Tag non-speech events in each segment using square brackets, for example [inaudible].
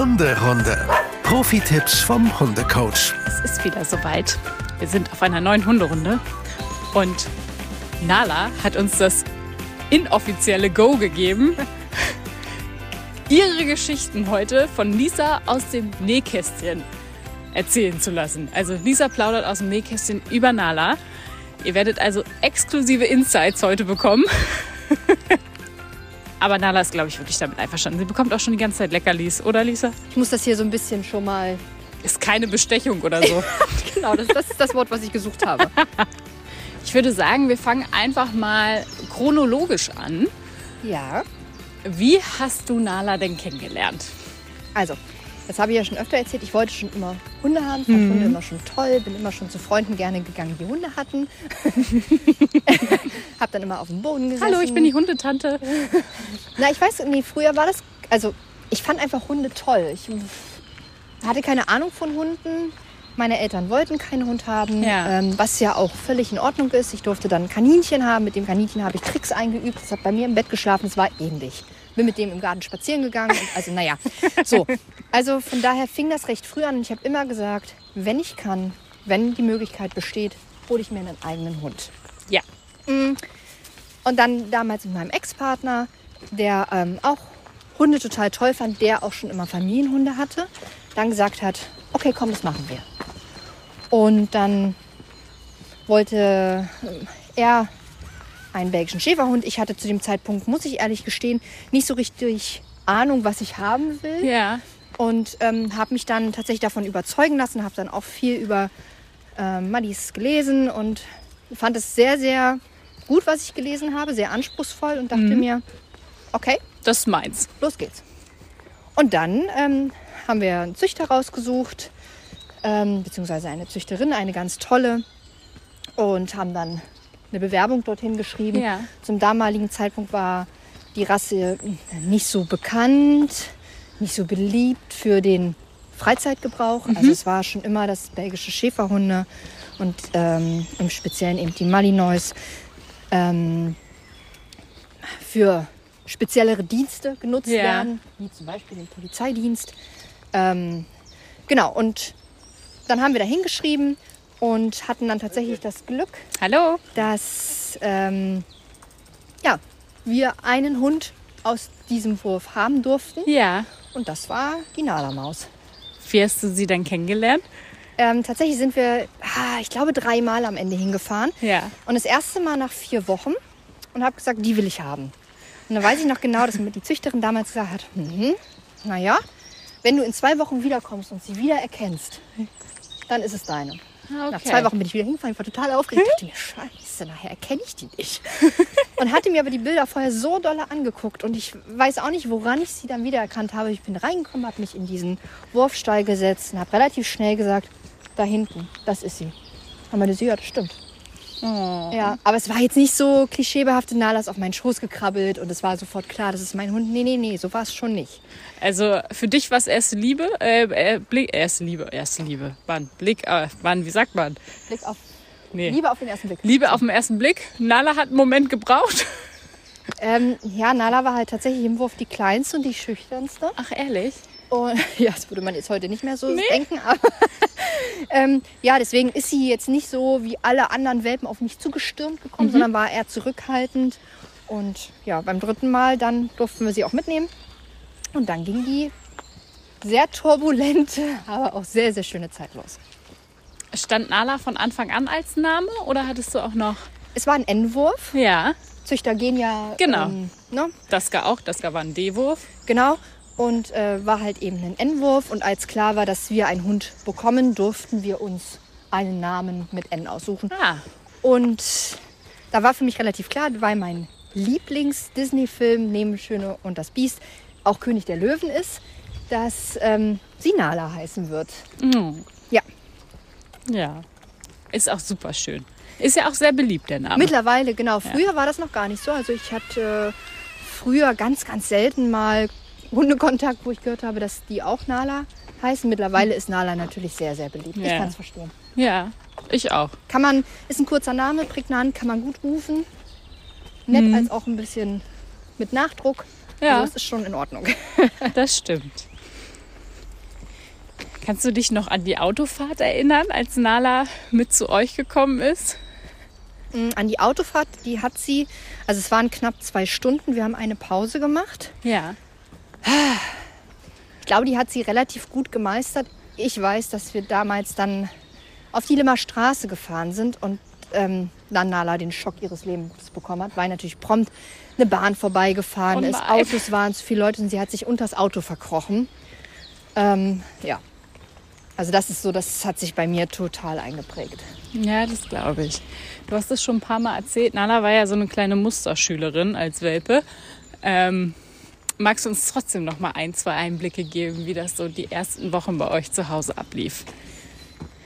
Hunderunde. Profi-Tipps vom Hundecoach. Es ist wieder soweit. Wir sind auf einer neuen Hunderunde und Nala hat uns das inoffizielle Go gegeben, [laughs] ihre Geschichten heute von Lisa aus dem Nähkästchen erzählen zu lassen. Also Lisa plaudert aus dem Nähkästchen über Nala. Ihr werdet also exklusive Insights heute bekommen. [laughs] Aber Nala ist, glaube ich, wirklich damit einverstanden. Sie bekommt auch schon die ganze Zeit Leckerlis, oder Lisa? Ich muss das hier so ein bisschen schon mal. Ist keine Bestechung oder so. [laughs] genau, das, das ist das Wort, was ich gesucht habe. [laughs] Ich würde sagen, wir fangen einfach mal chronologisch an. Ja. Wie hast du Nala denn kennengelernt? Also, das habe ich ja schon öfter erzählt. Ich wollte schon immer Hunde haben, fand Mhm. Hunde immer schon toll, bin immer schon zu Freunden gerne gegangen, die Hunde hatten. [laughs] hab dann immer auf dem Boden gesessen. Hallo, ich bin die Hundetante. [laughs] Na, ich weiß, nee, früher war das, also ich fand einfach Hunde toll. Ich hatte keine Ahnung von Hunden. Meine Eltern wollten keinen Hund haben, Ja. ähm, was ja auch völlig in Ordnung ist. Ich durfte dann ein Kaninchen haben. Mit dem Kaninchen habe ich Tricks eingeübt. Das hat bei mir im Bett geschlafen. Es war ähnlich. Bin mit dem im Garten spazieren gegangen. Und also, naja, so. Also von daher fing das recht früh an. Und ich habe immer gesagt, wenn ich kann, wenn die Möglichkeit besteht, hole ich mir einen eigenen Hund. Ja. Und dann damals mit meinem Ex-Partner, der ähm, auch Hunde total toll fand, der auch schon immer Familienhunde hatte, dann gesagt hat, okay, komm, das machen wir. Und dann wollte ähm, er einen belgischen Schäferhund. Ich hatte zu dem Zeitpunkt, muss ich ehrlich gestehen, nicht so richtig Ahnung, was ich haben will Ja. und ähm, habe mich dann tatsächlich davon überzeugen lassen, habe dann auch viel über ähm, Maddis gelesen und fand es sehr, sehr gut, was ich gelesen habe, sehr anspruchsvoll und dachte mir, okay, Das ist meins. los geht's. Und dann ähm, haben wir einen Züchter rausgesucht, ähm, beziehungsweise eine Züchterin, eine ganz tolle, und haben dann eine Bewerbung dorthin geschrieben. Ja. Zum damaligen Zeitpunkt war die Rasse nicht so bekannt, nicht so beliebt für den Freizeitgebrauch. Also es war schon immer das belgische Schäferhunde und ähm, im Speziellen eben die Malinois ähm, für speziellere Dienste genutzt Ja. werden, wie zum Beispiel den Polizeidienst. Ähm, genau, und dann haben wir da hingeschrieben und hatten dann tatsächlich das Glück, Hallo. dass ähm, ja, wir einen Hund aus diesem Wurf haben durften. Ja. Und das war die Nala-Maus. Wie hast du sie dann kennengelernt? Ähm, tatsächlich sind wir, ah, ich glaube, dreimal am Ende hingefahren. Ja. Und das erste Mal nach vier Wochen und habe gesagt, die will ich haben. Und dann weiß ich noch genau, dass mir die Züchterin damals gesagt hat, mhm, naja, wenn du in zwei Wochen wiederkommst und sie wieder erkennst, dann ist es deine. Nach zwei Wochen bin ich wieder hingefahren, ich war total aufgeregt. Ich dachte mir, scheiße, nachher erkenne ich die nicht. [laughs] und hatte mir aber die Bilder vorher so dolle angeguckt. Und ich weiß auch nicht, woran ich sie dann wiedererkannt habe. Ich bin reingekommen, habe mich in diesen Wurfstall gesetzt und habe relativ schnell gesagt, da hinten, das ist sie. Und meine sie, ja, das stimmt. Oh. Ja, aber es war jetzt nicht so klischeebehaftet, Nala ist auf meinen Schoß gekrabbelt und es war sofort klar, das ist mein Hund. Nee, nee, nee, so war es schon nicht. Also für dich war es erste Liebe, äh, äh, Blick, erste Liebe, erste Liebe. Wann? Blick, äh, wann, wie sagt man? Blick auf, Nee. Liebe auf den ersten Blick. Liebe auf den ersten Blick. Nala hat einen Moment gebraucht. Ähm, ja, Nala war halt tatsächlich im Wurf die kleinste und die schüchternste. Ach, ehrlich? Und [laughs] ja, das würde man jetzt heute nicht mehr so Nee. denken, aber [laughs] ähm, ja, deswegen ist sie jetzt nicht so wie alle anderen Welpen auf mich zugestürmt gekommen, Mhm. sondern war eher zurückhaltend. Und ja, beim dritten Mal dann durften wir sie auch mitnehmen. Und dann ging die sehr turbulente, [laughs] aber auch sehr, sehr schöne Zeit los. Stand Nala von Anfang an als Name oder hattest du auch noch? Es war ein N-Wurf. Ja, Züchter gehen ja. Genau. Ähm, ne? Daska auch. Daska war ein D-Wurf. Genau. Und äh, war halt eben ein N-Wurf. Und als klar war, dass wir einen Hund bekommen, durften wir uns einen Namen mit N aussuchen. Ah, Und da war für mich relativ klar, weil mein Lieblings-Disney-Film neben Schöne und das Biest auch König der Löwen ist, dass ähm, sie Nala heißen wird. mm, Ja, ja. Ist auch super schön. Ist ja auch sehr beliebt, der Name. mittlerweile, genau. Früher war das noch gar nicht so. Also ich hatte früher ganz, ganz selten mal Hundekontakt, wo ich gehört habe, dass die auch Nala heißen. Mittlerweile ist Nala natürlich sehr, sehr beliebt. Ich Ja. kann es verstehen. Ja, ich auch. Kann man, ist ein kurzer Name, prägnant, kann man gut rufen. Nett als auch ein bisschen mit Nachdruck. Ja. Also das ist schon in Ordnung. [laughs] Das stimmt. Kannst du dich noch an die Autofahrt erinnern, als Nala mit zu euch gekommen ist? Mm, An die Autofahrt, die hat sie, also es waren knapp zwei Stunden, wir haben eine Pause gemacht. Ja. Ich glaube, die hat sie relativ gut gemeistert. Ich weiß, dass wir damals dann auf die Limmer Straße gefahren sind und ähm, dann Nala den Schock ihres Lebens bekommen hat, weil natürlich prompt eine Bahn vorbeigefahren Oh ist. Autos waren zu viele Leute und sie hat sich unters Auto verkrochen. Ähm, ja, also das ist so, das hat sich bei mir total eingeprägt. Ja, das glaube ich. Du hast es schon ein paar Mal erzählt. Nala war ja so eine kleine Musterschülerin als Welpe. Ähm, magst du uns trotzdem noch mal ein, zwei Einblicke geben, wie das so die ersten Wochen bei euch zu Hause ablief?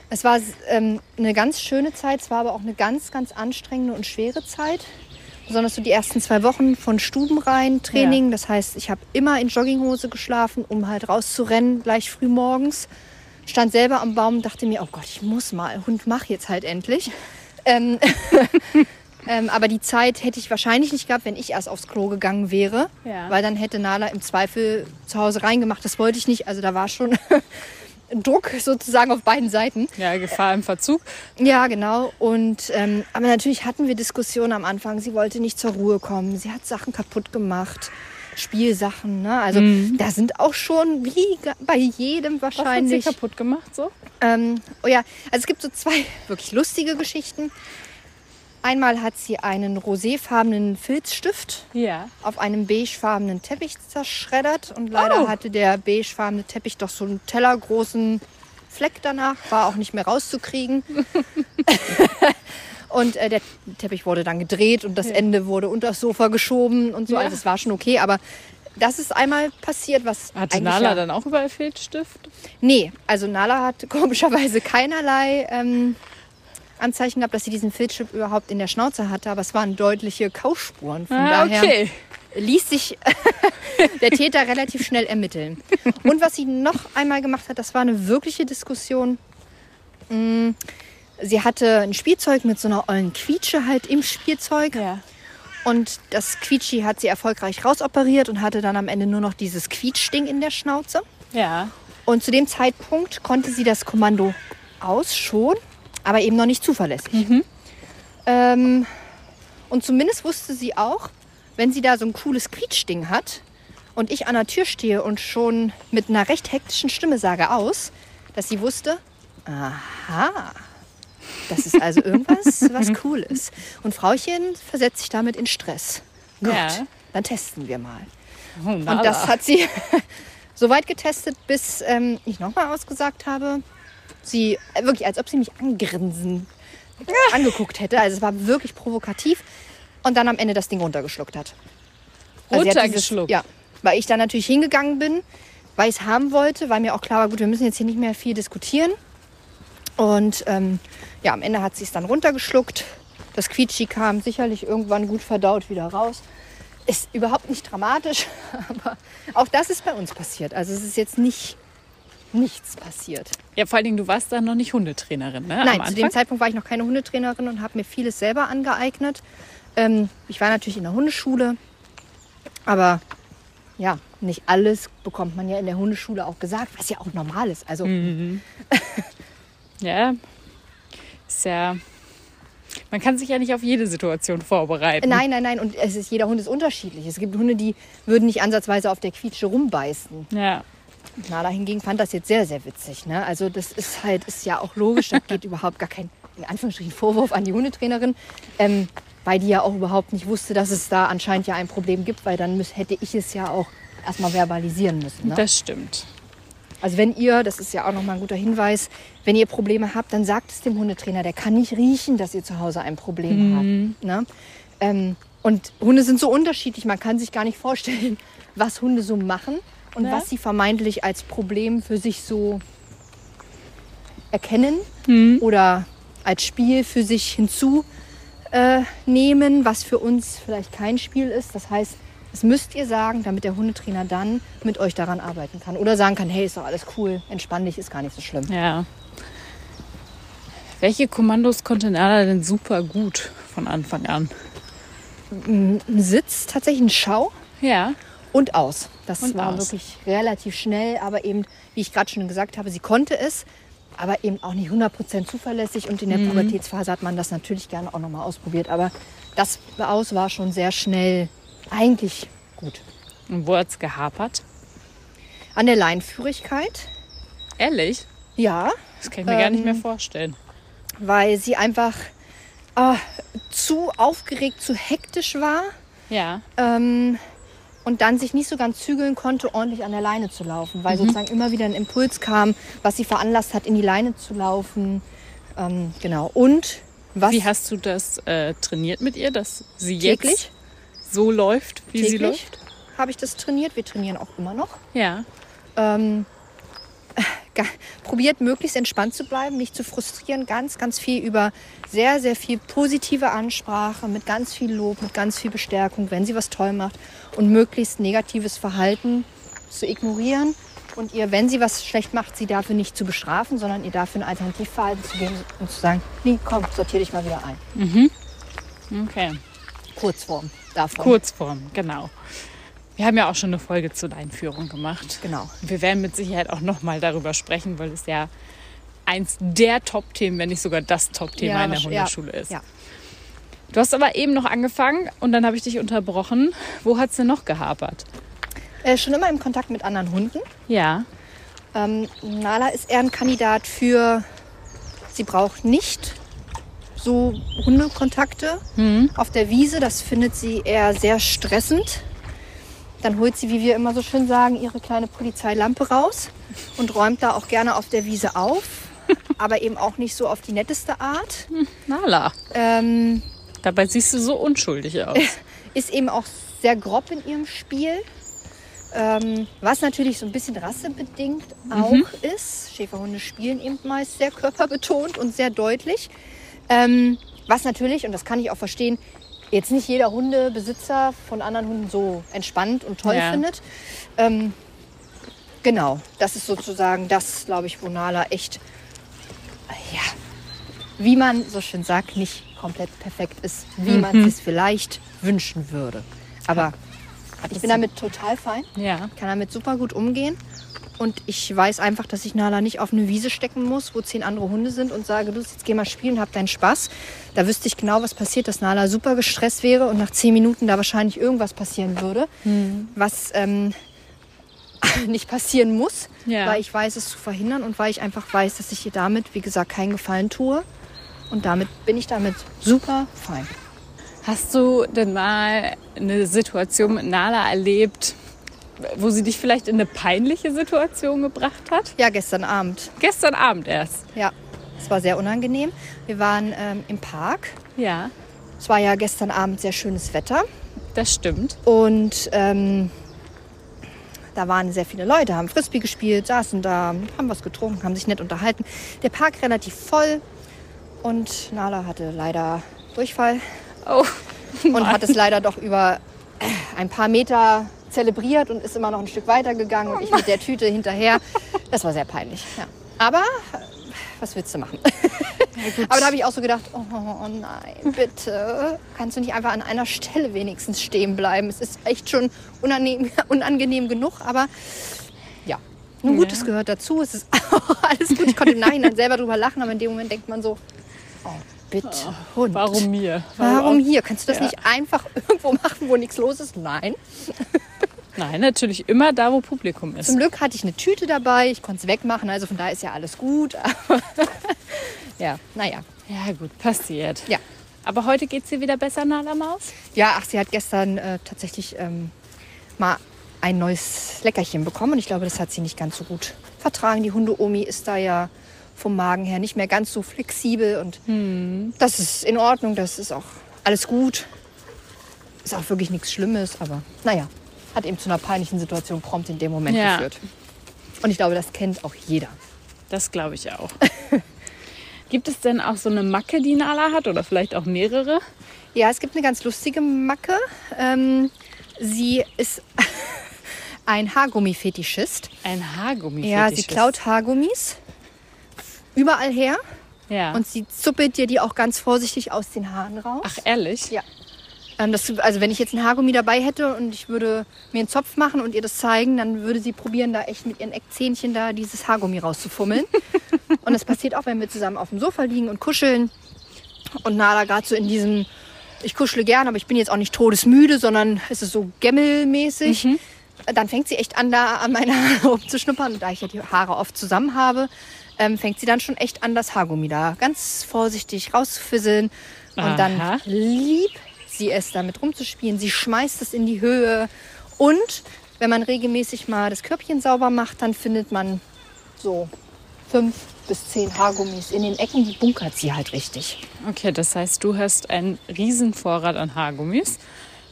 Es war ähm, eine ganz schöne Zeit, es war aber auch eine ganz, ganz anstrengende und schwere Zeit. Besonders so die ersten zwei Wochen von Stubenrein Training. Das heißt, ich habe immer in Jogginghose geschlafen, um halt rauszurennen, gleich früh morgens. Stand selber am Baum und dachte mir, oh Gott, ich muss mal. Hund, mach jetzt halt endlich. Ähm, [laughs] ähm, aber die Zeit hätte ich wahrscheinlich nicht gehabt, wenn ich erst aufs Klo gegangen wäre. Ja. Weil dann hätte Nala im Zweifel zu Hause reingemacht. Das wollte ich nicht. Also da war schon [laughs] Druck sozusagen auf beiden Seiten. Ja, Gefahr im Verzug. Ja, genau. Und ähm, aber natürlich hatten wir Diskussionen am Anfang. Sie wollte nicht zur Ruhe kommen. Sie hat Sachen kaputt gemacht. Spielsachen, ne? Also da sind auch schon, wie bei jedem Was hat sie wahrscheinlich. kaputt gemacht so? Ähm, oh ja, also es gibt so zwei [laughs] wirklich lustige Geschichten. Einmal hat sie einen roséfarbenen Filzstift Ja. auf einem beigefarbenen Teppich zerschreddert und leider Oh. hatte der beigefarbene Teppich doch so einen tellergroßen Fleck danach, war auch nicht mehr rauszukriegen. [laughs] und äh, der Teppich wurde dann gedreht und das Ende wurde unter das Sofa geschoben und so. Ja. Also es war schon okay, aber das ist einmal passiert, was Hatte eigentlich Nala ja, dann auch überall Filzstift? Nee, also Nala hat [laughs] komischerweise keinerlei ähm, Anzeichen gehabt, dass sie diesen Filzstift überhaupt in der Schnauze hatte, aber es waren deutliche Kauspuren. Von Ah, daher okay. ließ sich [laughs] der Täter relativ schnell ermitteln. Und was sie noch einmal gemacht hat, das war eine wirkliche Diskussion. Mm, Sie hatte ein Spielzeug mit so einer ollen Quietsche halt im Spielzeug. Ja. Und das Quietschi hat sie erfolgreich rausoperiert und hatte dann am Ende nur noch dieses Quietschding in der Schnauze. Ja. Und zu dem Zeitpunkt konnte sie das Kommando aus schon, aber eben noch nicht zuverlässig. Ähm, und zumindest wusste sie auch, wenn sie da so ein cooles Quietschding hat und ich an der Tür stehe und schon mit einer recht hektischen Stimme sage aus, dass sie wusste, aha, das ist also [laughs] irgendwas, was cool ist. Und Frauchen versetzt sich damit in Stress. Gut, Ja. dann testen wir mal. Oh, Und das hat sie [laughs] so weit getestet, bis ähm, ich nochmal ausgesagt habe. Sie, äh, wirklich, als ob sie mich angrinsen angeguckt hätte. Also es war wirklich provokativ. Und dann am Ende das Ding runtergeschluckt hat. Also Runtergeschluckt? ja, weil ich dann natürlich hingegangen bin, weil ich es haben wollte, weil mir auch klar war, gut, wir müssen jetzt hier nicht mehr viel diskutieren. Und ähm, ja, am Ende hat sie es dann runtergeschluckt. Das Quietschi kam sicherlich irgendwann gut verdaut wieder raus. Ist überhaupt nicht dramatisch, [laughs] aber auch das ist bei uns passiert. Also es ist jetzt nicht nichts passiert. Ja, vor allen Dingen, du warst dann noch nicht Hundetrainerin, ne? Nein, zu dem? Zeitpunkt war ich noch keine Hundetrainerin und habe mir vieles selber angeeignet. Ähm, ich war natürlich in der Hundeschule, aber ja, nicht alles bekommt man ja in der Hundeschule auch gesagt, was ja auch normal ist. Also [laughs] Ja. Ist ja. Man kann sich ja nicht auf jede Situation vorbereiten. nein, nein, nein. Und es ist, jeder Hund ist unterschiedlich. Es gibt Hunde, die würden nicht ansatzweise auf der Quietsche rumbeißen. Ja. Nala hingegen fand das jetzt sehr, sehr witzig. Ne? Also das ist halt, ist ja auch logisch. Da geht [laughs] überhaupt gar kein, in Anführungsstrichen, Vorwurf an die Hundetrainerin. Ähm, weil die ja auch überhaupt nicht wusste, dass es da anscheinend ja ein Problem gibt, weil dann müß, hätte ich es ja auch erstmal verbalisieren müssen. Ne? Das stimmt. Also wenn ihr, das ist ja auch nochmal ein guter Hinweis, wenn ihr Probleme habt, dann sagt es dem Hundetrainer. Der kann nicht riechen, dass ihr zu Hause ein Problem habt. Ne? Ähm, und Hunde sind so unterschiedlich, man kann sich gar nicht vorstellen, [laughs] was Hunde so machen und Ja. was sie vermeintlich als Problem für sich so erkennen oder als Spiel für sich hinzunehmen, äh, was für uns vielleicht kein Spiel ist. Das heißt, das müsst ihr sagen, damit der Hundetrainer dann mit euch daran arbeiten kann. Oder sagen kann, hey, ist doch alles cool, entspann dich, ist gar nicht so schlimm. Ja. Welche Kommandos konnte Nala denn super gut von Anfang an? Ein Sitz, tatsächlich ein Schau Ja. Und aus. Das Und war aus. wirklich relativ schnell, aber eben, wie ich gerade schon gesagt habe, sie konnte es, aber eben auch nicht 100% zuverlässig. Und in der Pubertätsphase hat man das natürlich gerne auch nochmal ausprobiert. Aber das aus war schon sehr schnell eigentlich gut. Und wo hat's gehapert? An der Leinführigkeit, Ehrlich? ja, Das kann ich mir gar nicht Ähm, mehr vorstellen. weil sie einfach ah, zu aufgeregt, zu hektisch war. Ja. ähm, und dann sich nicht so ganz zügeln konnte, ordentlich an der Leine zu laufen, weil sozusagen immer wieder ein Impuls kam, was sie veranlasst hat, in die Leine zu laufen. Ähm, genau. Und was Wie hast du das äh, trainiert mit ihr, dass sie täglich, jetzt so läuft, wie sie täglich läuft? habe ich das trainiert. Wir trainieren auch immer noch. Ja. Ähm, probiert möglichst entspannt zu bleiben, nicht zu frustrieren. Ganz, ganz viel über sehr, sehr viel positive Ansprache, mit ganz viel Lob, mit ganz viel Bestärkung, wenn sie was toll macht und möglichst negatives Verhalten zu ignorieren und ihr, wenn sie was schlecht macht, sie dafür nicht zu bestrafen, sondern ihr dafür ein Alternativverhalten zu geben und zu sagen, nee, komm, sortier dich mal wieder ein. Okay. Kurzform davon. Kurzform, genau. Wir haben ja auch schon eine Folge zur Einführung gemacht. Genau. Wir werden mit Sicherheit auch nochmal darüber sprechen, weil es ja eins der Top-Themen, wenn nicht sogar das Top-Thema in der Hundeschule ja, ist. Ja. Du hast aber eben noch angefangen und dann habe ich dich unterbrochen. Wo hat es denn noch gehapert? Äh, schon immer im Kontakt mit anderen Hunden. Ja. Ähm, Nala ist eher ein Kandidat für, sie braucht nicht so Hundekontakte auf der Wiese. Das findet sie eher sehr stressend. Dann holt sie, wie wir immer so schön sagen, ihre kleine Polizeilampe raus und räumt da auch gerne auf der Wiese auf. [laughs] aber eben auch nicht so auf die netteste Art. Nala. Ähm, Dabei siehst du so unschuldig aus. [laughs] ist eben auch sehr grob in ihrem Spiel. Ähm, was natürlich so ein bisschen rassebedingt auch ist. Schäferhunde spielen eben meist sehr körperbetont und sehr deutlich. Ähm, was natürlich, und das kann ich auch verstehen, jetzt nicht jeder Hundebesitzer von anderen Hunden so entspannt und toll Ja. findet. Ähm, genau, das ist sozusagen das, glaube ich, wo Nala echt, ja, wie man so schön sagt, nicht komplett perfekt ist, wie man es vielleicht wünschen würde. Aber ich bin damit total fein, Ja. kann damit super gut umgehen. Und ich weiß einfach, dass ich Nala nicht auf eine Wiese stecken muss, wo zehn andere Hunde sind und sage, du jetzt geh mal spielen, hab deinen Spaß. Da wüsste ich genau, was passiert, dass Nala super gestresst wäre und nach zehn Minuten da wahrscheinlich irgendwas passieren würde, was ähm, [laughs] nicht passieren muss, Ja. weil ich weiß, es zu verhindern und weil ich einfach weiß, dass ich ihr damit, wie gesagt, keinen Gefallen tue. Und damit bin ich damit super fein. Hast du denn mal eine Situation mit Nala erlebt, wo sie dich vielleicht in eine peinliche Situation gebracht hat? Ja, gestern Abend. Gestern Abend erst. Ja, es war sehr unangenehm. Wir waren ähm, im Park. Ja, Es war ja gestern Abend sehr schönes Wetter. das stimmt. Und ähm, da waren sehr viele Leute, haben Frisbee gespielt, saßen da, haben was getrunken, haben sich nett unterhalten. Der Park relativ voll und Nala hatte leider Durchfall Oh, und hat es leider doch über ein paar Meter zelebriert und ist immer noch ein Stück weiter gegangen und ich mit der Tüte hinterher. Das war sehr peinlich. Ja. Aber äh, was willst du machen? Aber da habe ich auch so gedacht, oh, oh nein, bitte, kannst du nicht einfach an einer Stelle wenigstens stehen bleiben? Es ist echt schon unangenehm, unangenehm genug, aber ja, nun gut, Ja. es gehört dazu. Es ist alles gut. Ich konnte im Nachhinein selber drüber lachen, aber in dem Moment denkt man so, oh, bitte, Hund. warum mir? Warum hier? Kannst du das Ja. nicht einfach irgendwo machen, wo nichts los ist? Nein. Nein, natürlich immer da, wo Publikum ist. Zum Glück hatte ich eine Tüte dabei, ich konnte es wegmachen, also von daher ist ja alles gut. [laughs] Ja, naja. Ja, gut, passiert. Ja. Aber heute geht es dir wieder besser, Nala Maus? Ja, ach, sie hat gestern äh, tatsächlich ähm, mal ein neues Leckerchen bekommen und ich glaube, das hat sie nicht ganz so gut vertragen. Die Hunde-Omi ist da ja vom Magen her nicht mehr ganz so flexibel und das ist in Ordnung, das ist auch alles gut. Ist auch wirklich nichts Schlimmes, aber naja, hat eben zu einer peinlichen Situation prompt in dem Moment Ja. geführt. Und ich glaube, das kennt auch jeder. Das glaube ich auch. [laughs] Gibt es denn auch so eine Macke, die Nala hat oder vielleicht auch mehrere? Ja, es gibt eine ganz lustige Macke. Ähm, sie ist [laughs] ein Haargummi-Fetischist. Ein Haargummi. Ja, sie klaut Haargummis überall her Ja. und sie zuppelt dir die auch ganz vorsichtig aus den Haaren raus. Ach, ehrlich? Ja. Ähm, das, also wenn ich jetzt ein Haargummi dabei hätte und ich würde mir einen Zopf machen und ihr das zeigen, dann würde sie probieren, da echt mit ihren Eckzähnchen da dieses Haargummi rauszufummeln. [laughs] und das passiert auch, wenn wir zusammen auf dem Sofa liegen und kuscheln. Und Nala gerade so in diesem, ich kuschle gern, aber ich bin jetzt auch nicht todesmüde, sondern es ist so gemmelmäßig. Dann fängt sie echt an, da an meine Haare rumzuschnuppern. Und da ich ja die Haare oft zusammen habe, ähm, fängt sie dann schon echt an, das Haargummi da ganz vorsichtig rauszufisseln. Und Aha. dann liebt sie es, damit rumzuspielen. Sie schmeißt es in die Höhe. Und wenn man regelmäßig mal das Körbchen sauber macht, dann findet man so fünf bis zehn Haargummis in den Ecken. Die bunkert sie halt richtig. Okay, das heißt, du hast einen riesen Vorrat an Haargummis.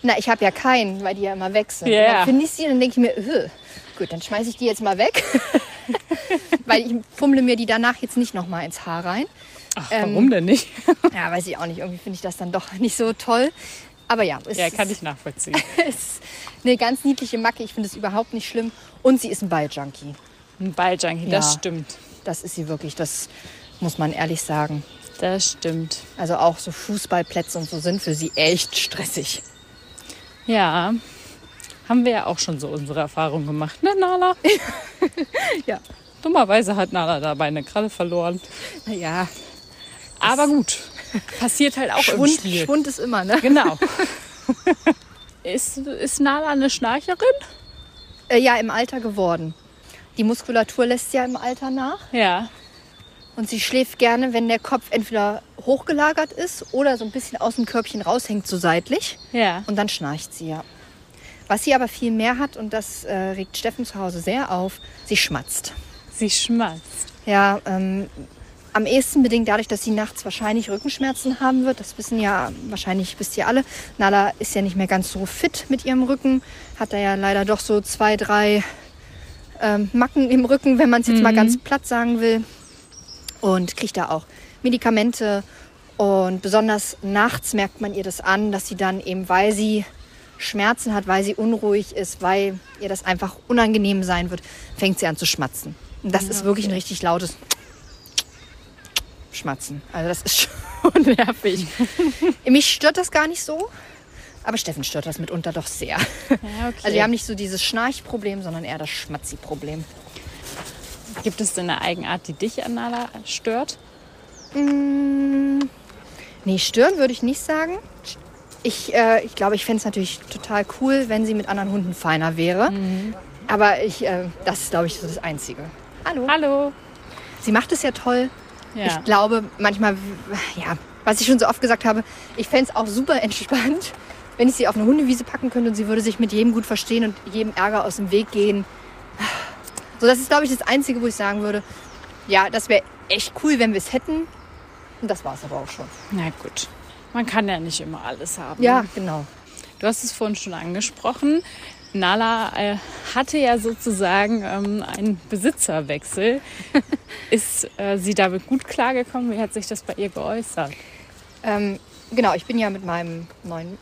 Na, ich habe ja keinen, weil die ja immer weg sind. Ja. Dann finde ich sie und dann denke ich mir, "Ugh." gut, dann schmeiße ich die jetzt mal weg. [laughs] weil ich fummle mir die danach jetzt nicht nochmal ins Haar rein. Ach, Ähm, warum denn nicht? [laughs] Ja, weiß ich auch nicht. Irgendwie finde ich das dann doch nicht so toll. Aber ja, es ja, kann ist, ich nachvollziehen. [laughs] ist eine ganz niedliche Macke. Ich finde es überhaupt nicht schlimm. Und sie ist ein Balljunkie. Ein Balljunkie, das Ja. stimmt. Das ist sie wirklich. Das muss man ehrlich sagen. Das stimmt. Also auch so Fußballplätze und so sind für sie echt stressig. Ja, haben wir ja auch schon so unsere Erfahrungen gemacht, ne, Nala? [laughs] Ja. Dummerweise hat Nala dabei eine Kralle verloren. Naja, Aber gut, passiert halt auch im Schwund, Spiel. Schwund ist immer, ne? Genau. [laughs] ist, ist Nala eine Schnarcherin? Äh, ja, im Alter geworden. Die Muskulatur lässt ja im Alter nach. Ja. Und sie schläft gerne, wenn der Kopf entweder hochgelagert ist oder so ein bisschen aus dem Körbchen raushängt, so seitlich. Ja. Und dann schnarcht sie ja. Was sie aber viel mehr hat, und das äh, regt Steffen zu Hause sehr auf, sie schmatzt. Sie schmatzt. Ja, ähm, am ehesten bedingt dadurch, dass sie nachts wahrscheinlich Rückenschmerzen haben wird. Das wissen ja wahrscheinlich, wisst ihr alle. Nala ist ja nicht mehr ganz so fit mit ihrem Rücken. Hat da ja leider doch so zwei, drei ähm, Macken im Rücken, wenn man es jetzt mal ganz platt sagen will. Und kriegt da auch Medikamente. Und besonders nachts merkt man ihr das an, dass sie dann eben, weil sie Schmerzen hat, weil sie unruhig ist, weil ihr das einfach unangenehm sein wird, fängt sie an zu schmatzen. Und das ist wirklich ein richtig lautes Schmatzen. Also das ist [laughs] schon nervig. Mich stört das gar nicht so, aber Steffen stört das mitunter doch sehr. Ja, okay. Also wir haben nicht so dieses Schnarchproblem, sondern eher das Schmatzi-Problem. Gibt es denn eine Eigenart, die dich an Nala stört? Nee, stören würde ich nicht sagen. Ich, äh, ich glaube, ich fände es natürlich total cool, wenn sie mit anderen Hunden feiner wäre. Aber ich, äh, das ist, glaube ich, so das Einzige. Hallo. Hallo. Sie macht es ja toll. Ja. Ich glaube, manchmal, ja, was ich schon so oft gesagt habe, ich fände es auch super entspannt, wenn ich sie auf eine Hundewiese packen könnte und sie würde sich mit jedem gut verstehen und jedem Ärger aus dem Weg gehen. So, das ist, glaube ich, das Einzige, wo ich sagen würde, ja, das wäre echt cool, wenn wir es hätten. Und das war es aber auch schon. Na gut. Man kann ja nicht immer alles haben. Ja, genau. Du hast es vorhin schon angesprochen. Nala äh, hatte ja sozusagen ähm, einen Besitzerwechsel. [laughs] Ist äh, sie damit gut klargekommen? Wie hat sich das bei ihr geäußert? Ähm, genau, ich bin ja mit meinem neuen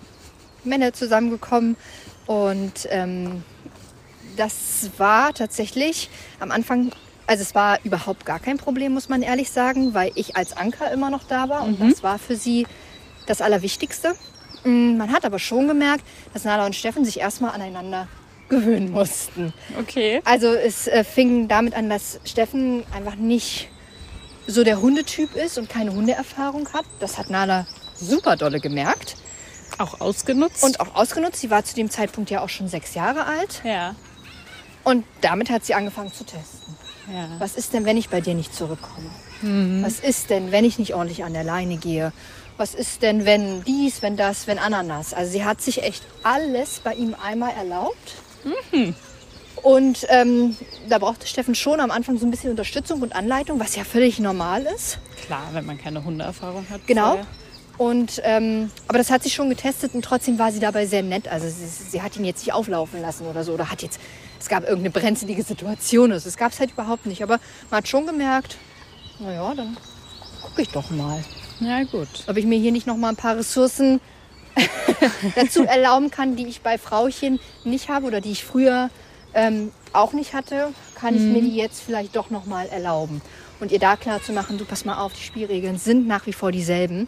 Männer zusammengekommen und ähm, das war tatsächlich am Anfang, also es war überhaupt gar kein Problem, muss man ehrlich sagen, weil ich als Anker immer noch da war und das war für sie das Allerwichtigste. Mm, Man hat aber schon gemerkt, dass Nala und Steffen sich erstmal aneinander gewöhnen mussten. Okay. Also es äh, fing damit an, dass Steffen einfach nicht so der Hundetyp ist und keine Hundeerfahrung hat. Das hat Nala super dolle gemerkt Auch ausgenutzt? und auch ausgenutzt. Sie war zu dem Zeitpunkt ja auch schon sechs Jahre alt. ja. Und damit hat sie angefangen zu testen. ja. Was ist denn, wenn ich bei dir nicht zurückkomme? Was ist denn, wenn ich nicht ordentlich an der Leine gehe? Was ist denn, wenn dies, wenn das, wenn Ananas? Also sie hat sich echt alles bei ihm einmal erlaubt. Und ähm, da brauchte Steffen schon am Anfang so ein bisschen Unterstützung und Anleitung, was ja völlig normal ist. Klar, wenn man keine Hundeerfahrung hat. Genau. vorher. Und, ähm, aber das hat sie schon getestet und trotzdem war sie dabei sehr nett. Also sie, sie hat ihn jetzt nicht auflaufen lassen oder so. Oder hat jetzt, es gab irgendeine brenzlige Situation. Also das gab es halt überhaupt nicht. Aber man hat schon gemerkt, naja, dann gucke ich doch mal, Ja, gut. ob ich mir hier nicht noch mal ein paar Ressourcen [laughs] dazu erlauben kann, die ich bei Frauchen nicht habe oder die ich früher ähm, auch nicht hatte, kann ich mir die jetzt vielleicht doch noch mal erlauben. Und ihr da klar zu machen, du pass mal auf, die Spielregeln sind nach wie vor dieselben.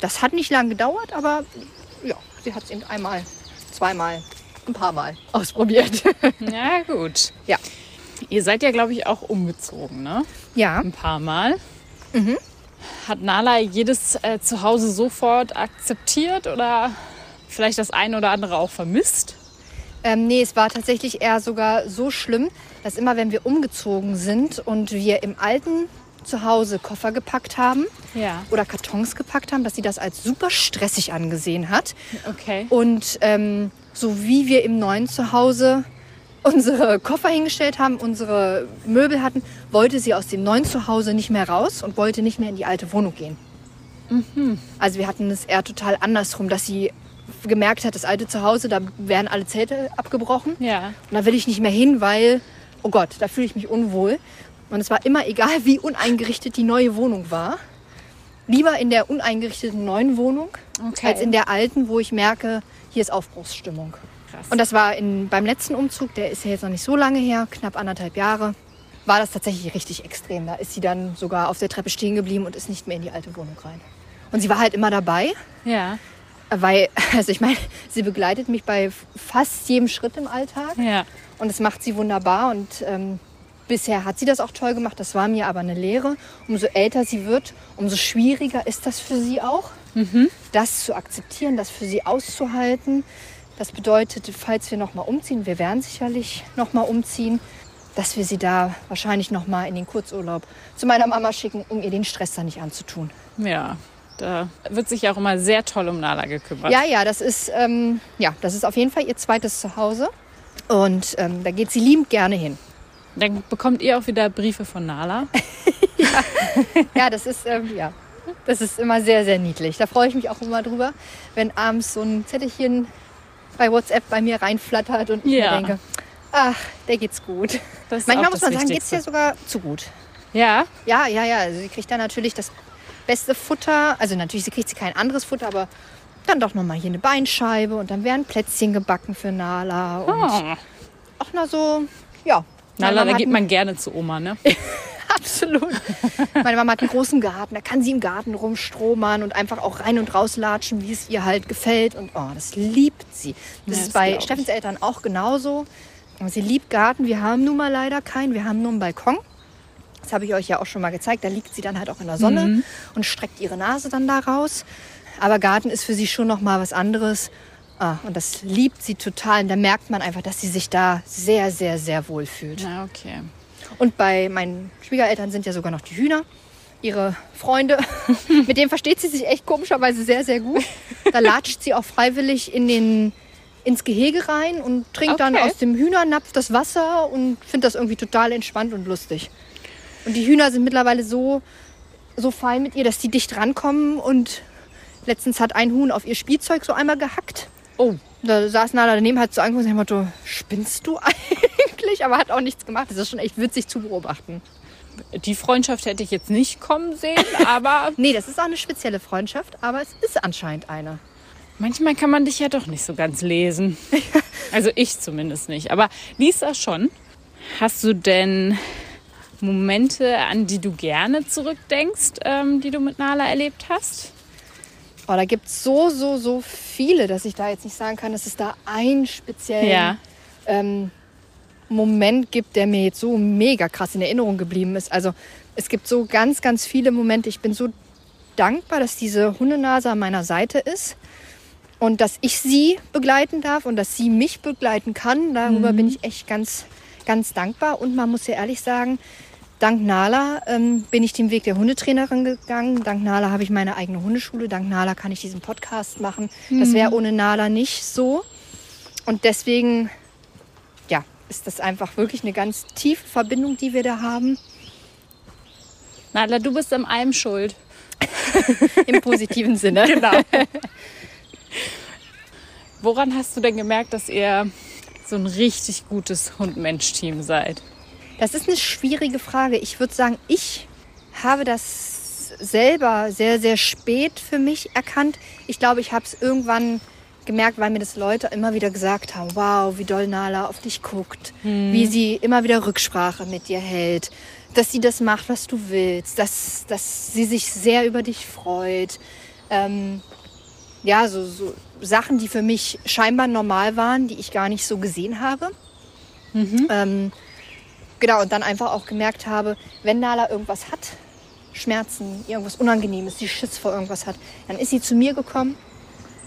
Das hat nicht lange gedauert, aber ja, sie hat es eben einmal, zweimal, ein paar Mal ausprobiert. [laughs] Ja, gut. Ja. Ihr seid ja, glaube ich, auch umgezogen, ne? ja, Ein paar Mal. Hat Nala jedes äh, Zuhause sofort akzeptiert oder vielleicht das eine oder andere auch vermisst? Ähm, nee, es war tatsächlich eher sogar so schlimm, dass immer, wenn wir umgezogen sind und wir im alten Zuhause Koffer gepackt haben Ja. oder Kartons gepackt haben, dass sie das als super stressig angesehen hat. Okay. Und ähm, so wie wir im neuen Zuhause unsere Koffer hingestellt haben, unsere Möbel hatten, wollte sie aus dem neuen Zuhause nicht mehr raus und wollte nicht mehr in die alte Wohnung gehen. Also wir hatten es eher total andersrum, dass sie gemerkt hat, das alte Zuhause, da werden alle Zelte abgebrochen. Ja. Und da will ich nicht mehr hin, weil, oh Gott, da fühle ich mich unwohl. Und es war immer egal, wie uneingerichtet die neue Wohnung war. Lieber in der uneingerichteten neuen Wohnung, Okay. als in der alten, wo ich merke, hier ist Aufbruchsstimmung. Krass. Und das war in, beim letzten Umzug, der ist ja jetzt noch nicht so lange her, knapp anderthalb Jahre, war das tatsächlich richtig extrem. Da ist sie dann sogar auf der Treppe stehen geblieben und ist nicht mehr in die alte Wohnung rein. Und sie war halt immer dabei, ja. weil, [laughs] also ich meine, sie begleitet mich bei fast jedem Schritt im Alltag. Ja. Und das macht sie wunderbar. Und ähm, bisher hat sie das auch toll gemacht. Das war mir aber eine Lehre. Umso älter sie wird, umso schwieriger ist das für sie auch, das zu akzeptieren, das für sie auszuhalten. Das bedeutet, falls wir nochmal umziehen, wir werden sicherlich nochmal umziehen, dass wir sie da wahrscheinlich nochmal in den Kurzurlaub zu meiner Mama schicken, um ihr den Stress da nicht anzutun. Ja. Da wird sich ja auch immer sehr toll um Nala gekümmert. Ja, ja, das ist, ähm, ja, das ist auf jeden Fall ihr zweites Zuhause. Und ähm, da geht sie liebend gerne hin. Dann bekommt ihr auch wieder Briefe von Nala. [laughs] Ja, das ist, ähm, ja, das ist immer sehr, sehr niedlich. Da freue ich mich auch immer drüber, wenn abends so ein Zettelchen bei WhatsApp bei mir reinflattert und ich Ja. mir denke, ach, der geht's gut. Manchmal muss man sagen, geht's ihr sogar zu gut. Ja. Ja, ja, ja. Also sie kriegt dann natürlich das beste Futter. Also natürlich sie kriegt sie kein anderes Futter, aber dann doch nochmal hier eine Beinscheibe und dann werden Plätzchen gebacken für Nala. Und Oh. auch na so, ja. Nala, da geht man gerne zu Oma, ne? [laughs] Absolut. Meine Mama hat einen großen Garten, da kann sie im Garten rumstromern und einfach auch rein und rauslatschen, wie es ihr halt gefällt. Und oh, das liebt sie. Das Ja, ist das bei glaub ich. Steffens Eltern auch genauso. Sie liebt Garten. Wir haben nun mal leider keinen. Wir haben nur einen Balkon. Das habe ich euch ja auch schon mal gezeigt. Da liegt sie dann halt auch in der Sonne Mhm. und streckt ihre Nase dann da raus. Aber Garten ist für sie schon noch mal was anderes. Ah, und das liebt sie total. Und da merkt man einfach, dass sie sich da sehr, sehr, sehr wohl fühlt. Na, okay. Und bei meinen Schwiegereltern sind ja sogar noch die Hühner. Ihre Freunde, [laughs] mit denen versteht sie sich echt komischerweise sehr, sehr gut. Da latscht sie auch freiwillig in den, ins Gehege rein und trinkt dann Okay. aus dem Hühnernapf das Wasser und findet das irgendwie total entspannt und lustig. Und die Hühner sind mittlerweile so, so fein mit ihr, dass die dicht rankommen. Und letztens hat ein Huhn auf ihr Spielzeug so einmal gehackt. Oh, Da saß Nala daneben, hat so angeguckt und hat Motto, spinnst du eigentlich? Aber hat auch nichts gemacht. Das ist schon echt witzig zu beobachten. die Freundschaft hätte ich jetzt nicht kommen sehen, [laughs] aber Nee, das ist auch eine spezielle Freundschaft, aber es ist anscheinend eine. manchmal kann man dich ja doch nicht so ganz lesen. [laughs] Also ich zumindest nicht. Aber Lisa schon. Hast du denn Momente, an die du gerne zurückdenkst, ähm, die du mit Nala erlebt hast? Oh, da gibt es so, so, so viele, dass ich da jetzt nicht sagen kann, dass es da einen speziellen Ja. ähm, Moment gibt, der mir jetzt so mega krass in Erinnerung geblieben ist. Also es gibt so ganz, ganz viele Momente. Ich bin so dankbar, dass diese Hundenase an meiner Seite ist und dass ich sie begleiten darf und dass sie mich begleiten kann. Darüber bin ich echt ganz, ganz dankbar. Und man muss ja ehrlich sagen, dank Nala ähm, bin ich den Weg der Hundetrainerin gegangen. Dank Nala habe ich meine eigene Hundeschule. Dank Nala kann ich diesen Podcast machen. Das wäre ohne Nala nicht so. Und deswegen, ist das einfach wirklich eine ganz tiefe Verbindung, die wir da haben. Nala, du bist an allem schuld. [laughs] Im positiven Sinne. Genau. [laughs] Woran hast du denn gemerkt, dass ihr so ein richtig gutes Hund-Mensch-Team seid? Das ist eine schwierige Frage. Ich würde sagen, ich habe das selber sehr, sehr spät für mich erkannt. Ich glaube, ich habe es irgendwann gemerkt, weil mir das Leute immer wieder gesagt haben, wow, wie doll Nala auf dich guckt, wie sie immer wieder Rücksprache mit dir hält, dass sie das macht, was du willst, dass, dass sie sich sehr über dich freut. Ähm, ja, so, so Sachen, die für mich scheinbar normal waren, die ich gar nicht so gesehen habe. Ähm, genau, und dann einfach auch gemerkt habe, wenn Nala irgendwas hat, Schmerzen, irgendwas Unangenehmes, die Schiss vor irgendwas hat, dann ist sie zu mir gekommen,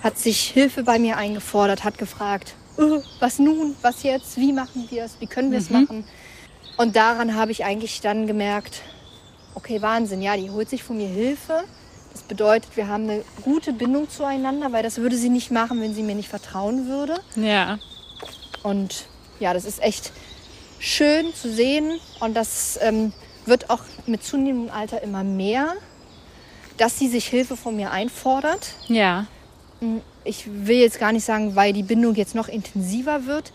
hat sich Hilfe bei mir eingefordert, hat gefragt, "Äh, was nun, was jetzt, wie machen wir es, wie können wir es machen. Und daran habe ich eigentlich dann gemerkt, okay, Wahnsinn, ja, die holt sich von mir Hilfe. Das bedeutet, wir haben eine gute Bindung zueinander, weil das würde sie nicht machen, wenn sie mir nicht vertrauen würde. Ja. Und ja, das ist echt schön zu sehen und das ähm, wird auch mit zunehmendem Alter immer mehr, dass sie sich Hilfe von mir einfordert. Ja. Ich will jetzt gar nicht sagen, weil die Bindung jetzt noch intensiver wird.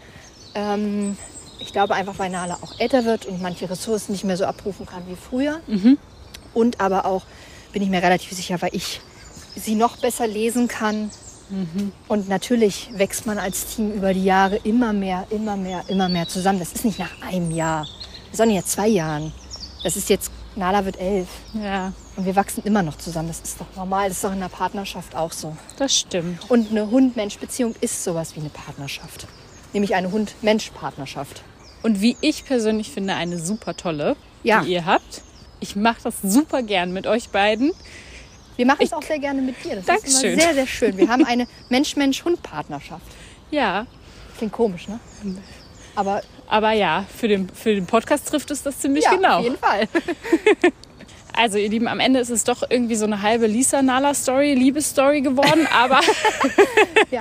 Ähm, ich glaube einfach, weil Nala auch älter wird und manche Ressourcen nicht mehr so abrufen kann wie früher. Und aber auch, bin ich mir relativ sicher, weil ich sie noch besser lesen kann. Und natürlich wächst man als Team über die Jahre immer mehr, immer mehr, immer mehr zusammen. Das ist nicht nach einem Jahr, sondern jetzt zwei Jahren. Das ist jetzt, Nala wird elf. Ja, Und wir wachsen immer noch zusammen. Das ist doch normal. Das ist doch in der Partnerschaft auch so. das stimmt. Und eine Hund-Mensch-Beziehung ist sowas wie eine Partnerschaft. Nämlich eine Hund-Mensch-Partnerschaft. Und wie ich persönlich finde, eine super tolle, Ja. die ihr habt. Ich mache das super gern mit euch beiden. Wir machen es auch sehr gerne mit dir. Das ist Dankeschön. immer sehr, sehr schön. Wir haben eine [laughs] Mensch-Mensch-Hund-Partnerschaft. Ja, Klingt komisch, ne? Aber aber ja, für den, für den Podcast trifft es das ziemlich ja, genau. auf jeden Fall. [laughs] Also ihr Lieben, am Ende ist es doch irgendwie so eine halbe Lisa-Nala-Story, Liebesstory geworden. [laughs] Aber [laughs] Ja.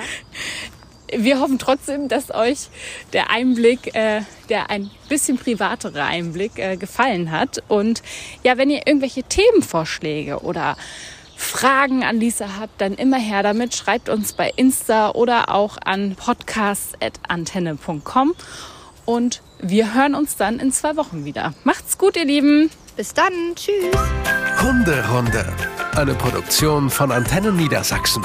wir hoffen trotzdem, dass euch der Einblick, äh, der ein bisschen privatere Einblick äh, gefallen hat. Und ja, wenn ihr irgendwelche Themenvorschläge oder Fragen an Lisa habt, dann immer her damit. Schreibt uns bei Insta oder auch an podcast.antenne.com. Und wir hören uns dann in zwei Wochen wieder. Macht's gut, ihr Lieben! Bis dann. Tschüss. Hunderunde. Eine Produktion von Antennen Niedersachsen.